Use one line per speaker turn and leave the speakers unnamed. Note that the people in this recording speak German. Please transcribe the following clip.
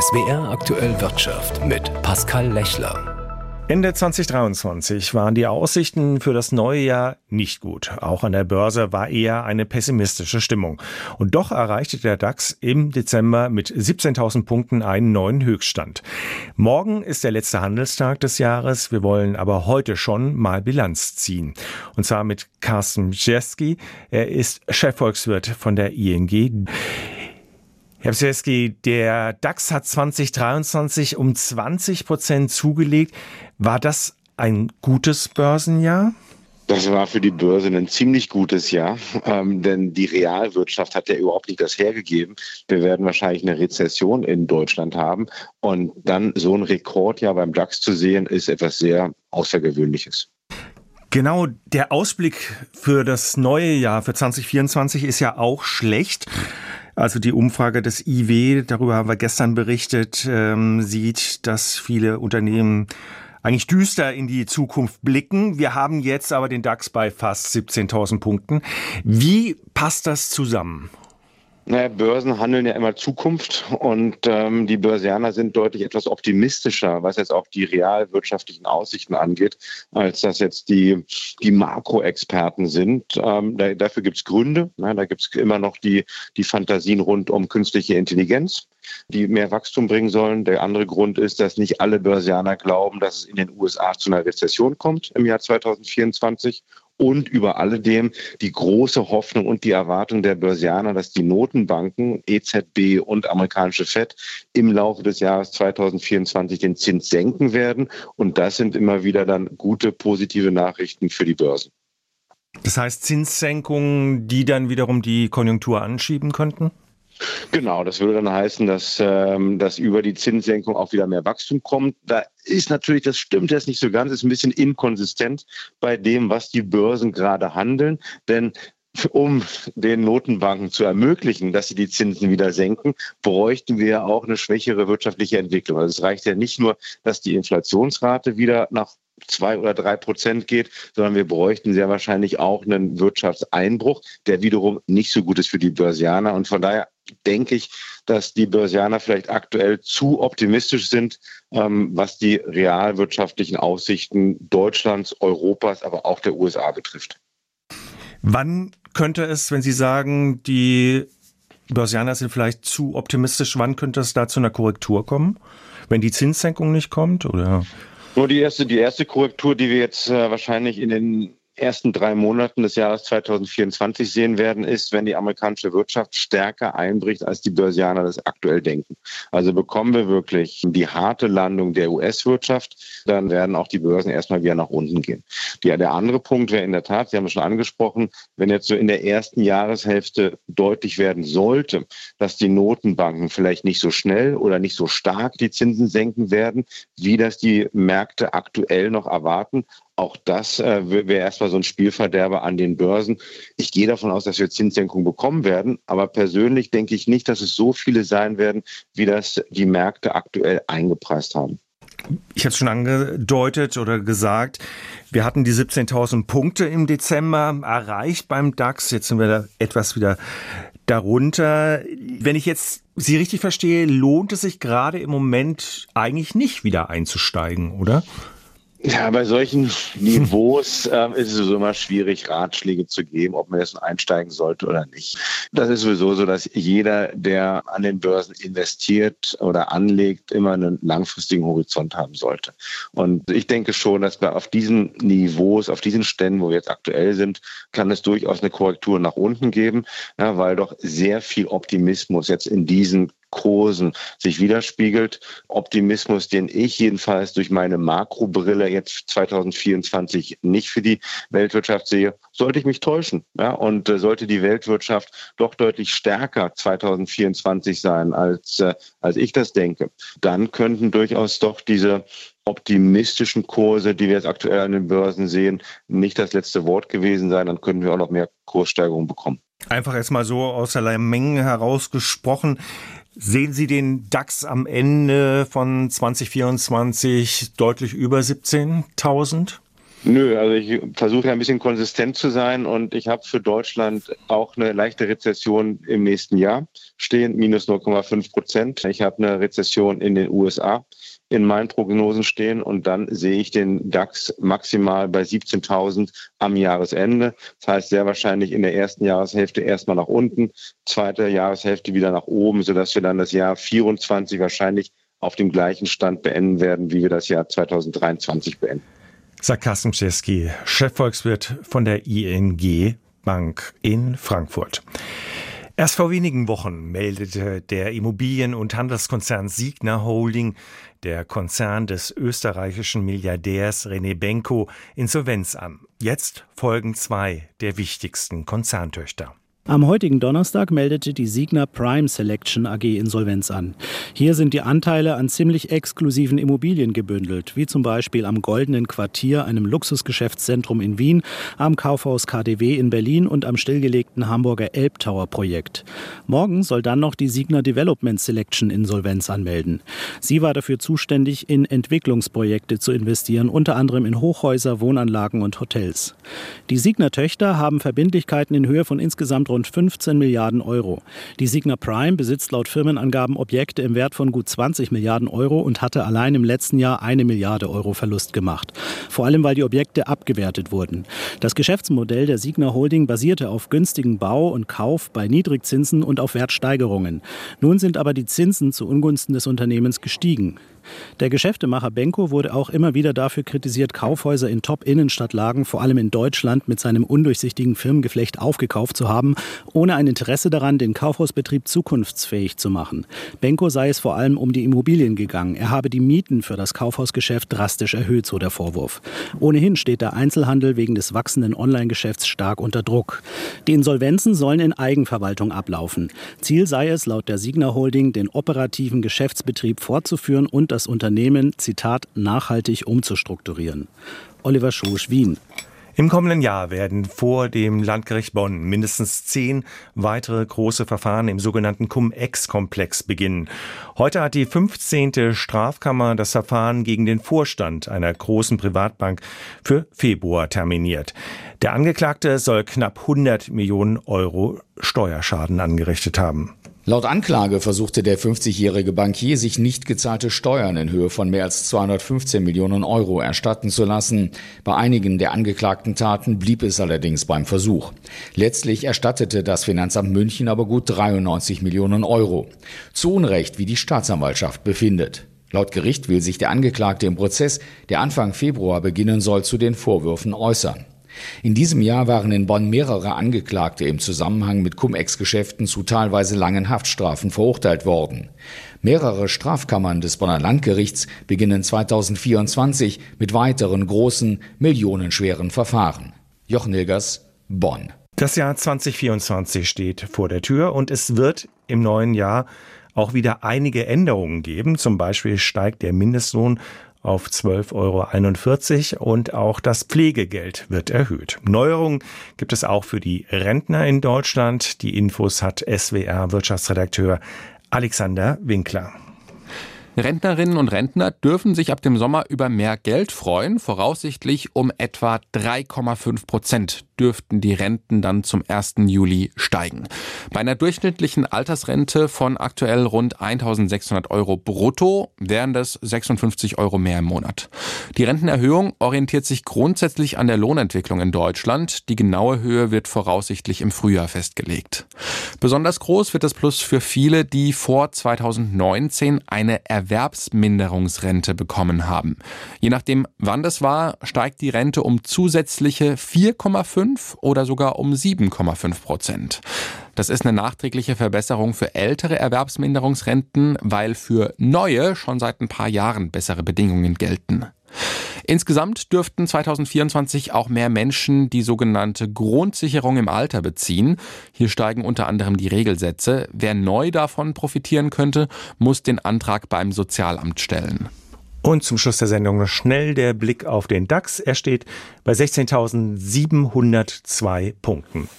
SWR aktuell Wirtschaft mit Pascal Lechler.
Ende 2023 waren die Aussichten für das neue Jahr nicht gut. Auch an der Börse war eher eine pessimistische Stimmung. Und doch erreichte der DAX im Dezember mit 17.000 Punkten einen neuen Höchststand. Morgen ist der letzte Handelstag des Jahres. Wir wollen aber heute schon mal Bilanz ziehen. Und zwar mit Carsten Bjeski. Er ist Chefvolkswirt von der ING. Herr Psieski, der DAX hat 2023 um 20 Prozent zugelegt. War das ein gutes Börsenjahr?
Das war für die Börse ein ziemlich gutes Jahr, ähm, denn die Realwirtschaft hat ja überhaupt nicht das hergegeben. Wir werden wahrscheinlich eine Rezession in Deutschland haben und dann so ein Rekordjahr beim DAX zu sehen, ist etwas sehr Außergewöhnliches.
Genau, der Ausblick für das neue Jahr, für 2024, ist ja auch schlecht. Also die Umfrage des IW, darüber haben wir gestern berichtet, ähm, sieht, dass viele Unternehmen eigentlich düster in die Zukunft blicken. Wir haben jetzt aber den DAX bei fast 17.000 Punkten. Wie passt das zusammen?
Naja, Börsen handeln ja immer Zukunft und ähm, die Börsianer sind deutlich etwas optimistischer, was jetzt auch die realwirtschaftlichen Aussichten angeht, als das jetzt die, die Makroexperten sind. Ähm, da, dafür gibt es Gründe. Ja, da gibt es immer noch die, die Fantasien rund um künstliche Intelligenz die mehr Wachstum bringen sollen. Der andere Grund ist, dass nicht alle Börsianer glauben, dass es in den USA zu einer Rezession kommt im Jahr 2024 und über alledem die große Hoffnung und die Erwartung der Börsianer, dass die Notenbanken, EZB und amerikanische Fed im Laufe des Jahres 2024 den Zins senken werden. Und das sind immer wieder dann gute, positive Nachrichten für die Börsen.
Das heißt Zinssenkungen, die dann wiederum die Konjunktur anschieben könnten?
Genau, das würde dann heißen, dass, ähm, dass über die Zinssenkung auch wieder mehr Wachstum kommt. Da ist natürlich, das stimmt jetzt nicht so ganz, ist ein bisschen inkonsistent bei dem, was die Börsen gerade handeln. Denn um den Notenbanken zu ermöglichen, dass sie die Zinsen wieder senken, bräuchten wir auch eine schwächere wirtschaftliche Entwicklung. Also es reicht ja nicht nur, dass die Inflationsrate wieder nach zwei oder drei Prozent geht, sondern wir bräuchten sehr wahrscheinlich auch einen Wirtschaftseinbruch, der wiederum nicht so gut ist für die Börsianer. Und von daher denke ich, dass die Börsianer vielleicht aktuell zu optimistisch sind, ähm, was die realwirtschaftlichen Aussichten Deutschlands, Europas, aber auch der USA betrifft.
Wann könnte es, wenn Sie sagen, die Börsianer sind vielleicht zu optimistisch, wann könnte es da zu einer Korrektur kommen? Wenn die Zinssenkung nicht kommt, oder?
Nur die erste, die erste Korrektur, die wir jetzt äh, wahrscheinlich in den ersten drei Monaten des Jahres 2024 sehen werden, ist, wenn die amerikanische Wirtschaft stärker einbricht, als die Börsianer das aktuell denken. Also bekommen wir wirklich die harte Landung der US-Wirtschaft, dann werden auch die Börsen erstmal wieder nach unten gehen. Die, der andere Punkt wäre in der Tat, Sie haben es schon angesprochen, wenn jetzt so in der ersten Jahreshälfte deutlich werden sollte, dass die Notenbanken vielleicht nicht so schnell oder nicht so stark die Zinsen senken werden, wie das die Märkte aktuell noch erwarten, auch das äh, wäre erstmal so ein Spielverderber an den Börsen. Ich gehe davon aus, dass wir Zinssenkungen bekommen werden, aber persönlich denke ich nicht, dass es so viele sein werden, wie das die Märkte aktuell eingepreist haben.
Ich hatte es schon angedeutet oder gesagt, wir hatten die 17.000 Punkte im Dezember erreicht beim DAX. Jetzt sind wir da etwas wieder darunter. Wenn ich jetzt Sie richtig verstehe, lohnt es sich gerade im Moment eigentlich nicht wieder einzusteigen, oder?
Ja, bei solchen Niveaus äh, ist es sowieso immer schwierig, Ratschläge zu geben, ob man jetzt einsteigen sollte oder nicht. Das ist sowieso so, dass jeder, der an den Börsen investiert oder anlegt, immer einen langfristigen Horizont haben sollte. Und ich denke schon, dass wir auf diesen Niveaus, auf diesen Ständen, wo wir jetzt aktuell sind, kann es durchaus eine Korrektur nach unten geben, ja, weil doch sehr viel Optimismus jetzt in diesen Kursen sich widerspiegelt. Optimismus, den ich jedenfalls durch meine Makrobrille jetzt 2024 nicht für die Weltwirtschaft sehe, sollte ich mich täuschen. Ja? Und äh, sollte die Weltwirtschaft doch deutlich stärker 2024 sein, als, äh, als ich das denke, dann könnten durchaus doch diese optimistischen Kurse, die wir jetzt aktuell an den Börsen sehen, nicht das letzte Wort gewesen sein. Dann könnten wir auch noch mehr Kurssteigerungen bekommen.
Einfach erstmal so aus der Menge herausgesprochen. Sehen Sie den DAX am Ende von 2024 deutlich über 17.000?
Nö, also ich versuche ja ein bisschen konsistent zu sein und ich habe für Deutschland auch eine leichte Rezession im nächsten Jahr stehen, minus 0,5 Prozent. Ich habe eine Rezession in den USA in meinen Prognosen stehen und dann sehe ich den DAX maximal bei 17.000 am Jahresende. Das heißt sehr wahrscheinlich in der ersten Jahreshälfte erstmal nach unten, zweite Jahreshälfte wieder nach oben, sodass wir dann das Jahr 24 wahrscheinlich auf dem gleichen Stand beenden werden, wie wir das Jahr 2023 beenden.
Sagt Carsten Chefvolkswirt von der ING Bank in Frankfurt. Erst vor wenigen Wochen meldete der Immobilien- und Handelskonzern Signa Holding, der Konzern des österreichischen Milliardärs René Benko, Insolvenz an. Jetzt folgen zwei der wichtigsten Konzerntöchter.
Am heutigen Donnerstag meldete die Signa Prime Selection AG Insolvenz an. Hier sind die Anteile an ziemlich exklusiven Immobilien gebündelt, wie zum Beispiel am Goldenen Quartier, einem Luxusgeschäftszentrum in Wien, am Kaufhaus KDW in Berlin und am stillgelegten Hamburger Elbtower Projekt. Morgen soll dann noch die Signa Development Selection Insolvenz anmelden. Sie war dafür zuständig, in Entwicklungsprojekte zu investieren, unter anderem in Hochhäuser, Wohnanlagen und Hotels. Die Signa Töchter haben Verbindlichkeiten in Höhe von insgesamt rund rund 15 Milliarden Euro. Die Signa Prime besitzt laut Firmenangaben Objekte im Wert von gut 20 Milliarden Euro und hatte allein im letzten Jahr eine Milliarde Euro Verlust gemacht. Vor allem, weil die Objekte abgewertet wurden. Das Geschäftsmodell der Signa Holding basierte auf günstigen Bau und Kauf bei Niedrigzinsen und auf Wertsteigerungen. Nun sind aber die Zinsen zu Ungunsten des Unternehmens gestiegen. Der Geschäftemacher Benko wurde auch immer wieder dafür kritisiert, Kaufhäuser in Top-Innenstadtlagen, vor allem in Deutschland, mit seinem undurchsichtigen Firmengeflecht aufgekauft zu haben, ohne ein Interesse daran, den Kaufhausbetrieb zukunftsfähig zu machen. Benko sei es vor allem um die Immobilien gegangen. Er habe die Mieten für das Kaufhausgeschäft drastisch erhöht, so der Vorwurf. Ohnehin steht der Einzelhandel wegen des wachsenden Online-Geschäfts stark unter Druck. Die Insolvenzen sollen in Eigenverwaltung ablaufen. Ziel sei es, laut der Signa Holding, den operativen Geschäftsbetrieb fortzuführen und das das Unternehmen, Zitat, nachhaltig umzustrukturieren. Oliver Schosch, Wien.
Im kommenden Jahr werden vor dem Landgericht Bonn mindestens zehn weitere große Verfahren im sogenannten Cum-Ex-Komplex beginnen. Heute hat die 15. Strafkammer das Verfahren gegen den Vorstand einer großen Privatbank für Februar terminiert. Der Angeklagte soll knapp 100 Millionen Euro Steuerschaden angerichtet haben.
Laut Anklage versuchte der 50-jährige Bankier, sich nicht gezahlte Steuern in Höhe von mehr als 215 Millionen Euro erstatten zu lassen. Bei einigen der angeklagten Taten blieb es allerdings beim Versuch. Letztlich erstattete das Finanzamt München aber gut 93 Millionen Euro. Zu Unrecht, wie die Staatsanwaltschaft befindet. Laut Gericht will sich der Angeklagte im Prozess, der Anfang Februar beginnen soll, zu den Vorwürfen äußern. In diesem Jahr waren in Bonn mehrere Angeklagte im Zusammenhang mit Cum-Ex-Geschäften zu teilweise langen Haftstrafen verurteilt worden. Mehrere Strafkammern des Bonner Landgerichts beginnen 2024 mit weiteren großen, millionenschweren Verfahren. Jochen Hilgers, Bonn.
Das Jahr 2024 steht vor der Tür und es wird im neuen Jahr auch wieder einige Änderungen geben. Zum Beispiel steigt der Mindestlohn auf 12,41 Euro und auch das Pflegegeld wird erhöht. Neuerungen gibt es auch für die Rentner in Deutschland. Die Infos hat SWR-Wirtschaftsredakteur Alexander Winkler.
Rentnerinnen und Rentner dürfen sich ab dem Sommer über mehr Geld freuen, voraussichtlich um etwa 3,5 Prozent dürften die Renten dann zum 1. Juli steigen. Bei einer durchschnittlichen Altersrente von aktuell rund 1600 Euro brutto wären das 56 Euro mehr im Monat. Die Rentenerhöhung orientiert sich grundsätzlich an der Lohnentwicklung in Deutschland. Die genaue Höhe wird voraussichtlich im Frühjahr festgelegt. Besonders groß wird das Plus für viele, die vor 2019 eine Erwerbsminderungsrente bekommen haben. Je nachdem, wann das war, steigt die Rente um zusätzliche 4,5 5 oder sogar um 7,5 Prozent. Das ist eine nachträgliche Verbesserung für ältere Erwerbsminderungsrenten, weil für neue schon seit ein paar Jahren bessere Bedingungen gelten. Insgesamt dürften 2024 auch mehr Menschen die sogenannte Grundsicherung im Alter beziehen. Hier steigen unter anderem die Regelsätze. Wer neu davon profitieren könnte, muss den Antrag beim Sozialamt stellen.
Und zum Schluss der Sendung noch schnell der Blick auf den DAX. Er steht bei 16.702 Punkten.